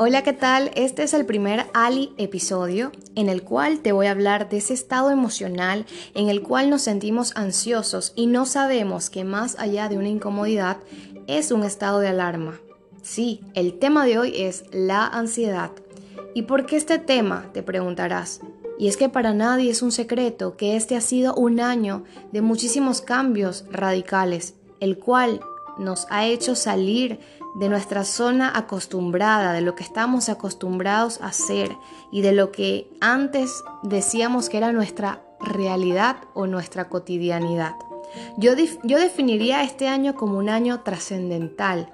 Hola, ¿qué tal? Este es el primer Ali episodio en el cual te voy a hablar de ese estado emocional en el cual nos sentimos ansiosos y no sabemos que más allá de una incomodidad es un estado de alarma. Sí, el tema de hoy es la ansiedad. ¿Y por qué este tema? Te preguntarás. Y es que para nadie es un secreto que este ha sido un año de muchísimos cambios radicales, el cual nos ha hecho salir de nuestra zona acostumbrada, de lo que estamos acostumbrados a hacer y de lo que antes decíamos que era nuestra realidad o nuestra cotidianidad. Yo, yo definiría este año como un año trascendental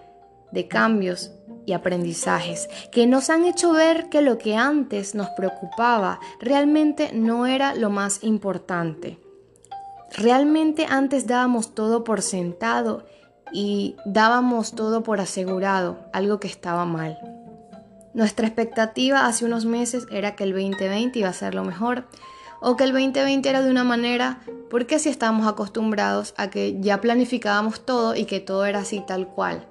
de cambios y aprendizajes que nos han hecho ver que lo que antes nos preocupaba realmente no era lo más importante. Realmente antes dábamos todo por sentado y dábamos todo por asegurado, algo que estaba mal. Nuestra expectativa hace unos meses era que el 2020 iba a ser lo mejor o que el 2020 era de una manera porque así estábamos acostumbrados a que ya planificábamos todo y que todo era así tal cual.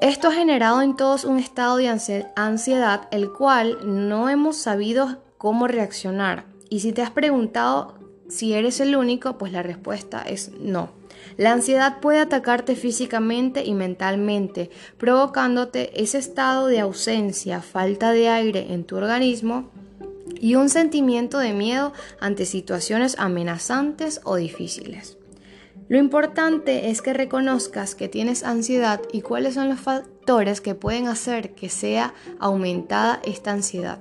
Esto ha generado en todos un estado de ansiedad el cual no hemos sabido cómo reaccionar. Y si te has preguntado si eres el único, pues la respuesta es no. La ansiedad puede atacarte físicamente y mentalmente, provocándote ese estado de ausencia, falta de aire en tu organismo y un sentimiento de miedo ante situaciones amenazantes o difíciles. Lo importante es que reconozcas que tienes ansiedad y cuáles son los factores que pueden hacer que sea aumentada esta ansiedad.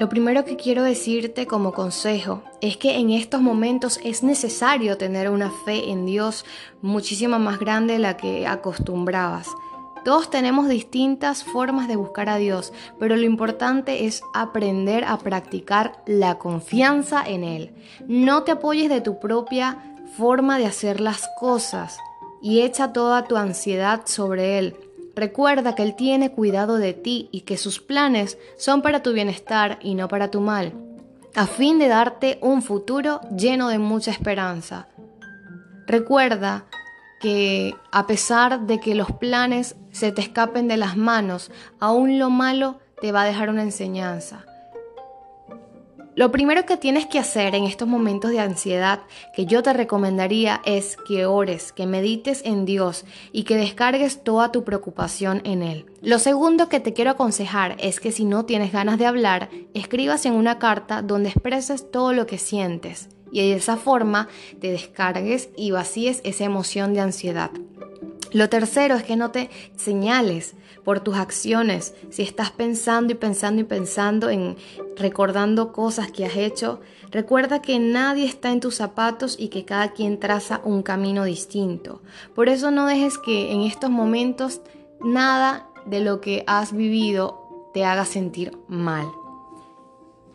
Lo primero que quiero decirte como consejo es que en estos momentos es necesario tener una fe en Dios muchísimo más grande de la que acostumbrabas. Todos tenemos distintas formas de buscar a Dios, pero lo importante es aprender a practicar la confianza en Él. No te apoyes de tu propia forma de hacer las cosas y echa toda tu ansiedad sobre Él. Recuerda que Él tiene cuidado de ti y que sus planes son para tu bienestar y no para tu mal, a fin de darte un futuro lleno de mucha esperanza. Recuerda que a pesar de que los planes se te escapen de las manos, aún lo malo te va a dejar una enseñanza. Lo primero que tienes que hacer en estos momentos de ansiedad que yo te recomendaría es que ores, que medites en Dios y que descargues toda tu preocupación en Él. Lo segundo que te quiero aconsejar es que si no tienes ganas de hablar, escribas en una carta donde expreses todo lo que sientes y de esa forma te descargues y vacíes esa emoción de ansiedad. Lo tercero es que no te señales por tus acciones. Si estás pensando y pensando y pensando en recordando cosas que has hecho, recuerda que nadie está en tus zapatos y que cada quien traza un camino distinto. Por eso no dejes que en estos momentos nada de lo que has vivido te haga sentir mal.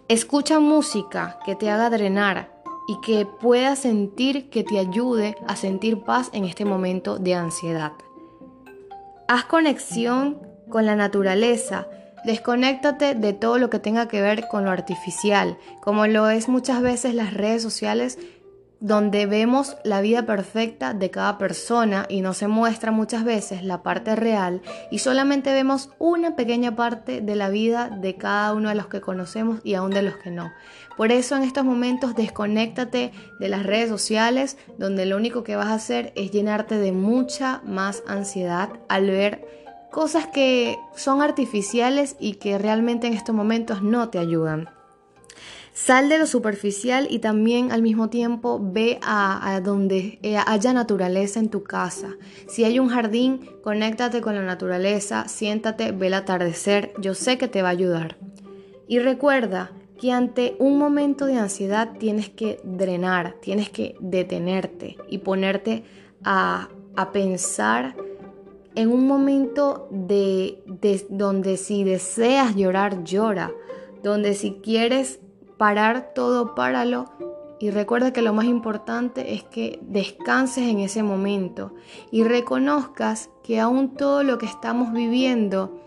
Escucha música que te haga drenar, y que puedas sentir que te ayude a sentir paz en este momento de ansiedad. Haz conexión con la naturaleza, desconéctate de todo lo que tenga que ver con lo artificial, como lo es muchas veces las redes sociales donde vemos la vida perfecta de cada persona y no se muestra muchas veces la parte real y solamente vemos una pequeña parte de la vida de cada uno de los que conocemos y aún de los que no. Por eso en estos momentos desconéctate de las redes sociales donde lo único que vas a hacer es llenarte de mucha más ansiedad al ver cosas que son artificiales y que realmente en estos momentos no te ayudan. Sal de lo superficial y también al mismo tiempo ve a, donde eh, haya naturaleza en tu casa. Si hay un jardín, conéctate con la naturaleza, siéntate, ve el atardecer, yo sé que te va a ayudar. Y recuerda que ante un momento de ansiedad tienes que drenar, tienes que detenerte y ponerte a, pensar en un momento de, donde si deseas llorar, llora, donde si quieres parar todo, páralo. Y recuerda que lo más importante es que descanses en ese momento y reconozcas que aún todo lo que estamos viviendo,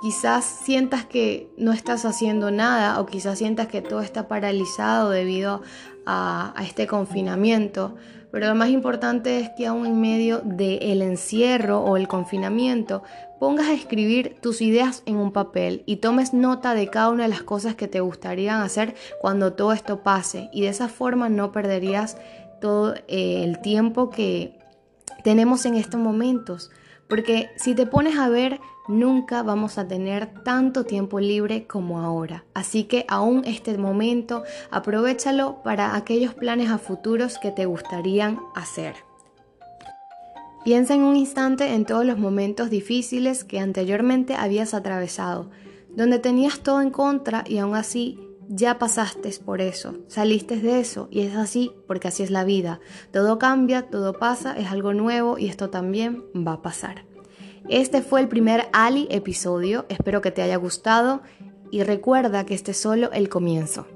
quizás sientas que no estás haciendo nada o quizás sientas que todo está paralizado debido a, a este confinamiento, pero lo más importante es que aún en medio del encierro o el confinamiento pongas a escribir tus ideas en un papel y tomes nota de cada una de las cosas que te gustarían hacer cuando todo esto pase y de esa forma no perderías todo eh, el tiempo que tenemos en estos momentos. Porque si te pones a ver, nunca vamos a tener tanto tiempo libre como ahora. Así que aún este momento, aprovechalo para aquellos planes a futuros que te gustarían hacer. Piensa en un instante en todos los momentos difíciles que anteriormente habías atravesado, donde tenías todo en contra y aún así ya pasaste por eso, saliste de eso y es así porque así es la vida. Todo cambia, todo pasa, es algo nuevo y esto también va a pasar. Este fue el primer Ali episodio, espero que te haya gustado y recuerda que este es solo el comienzo.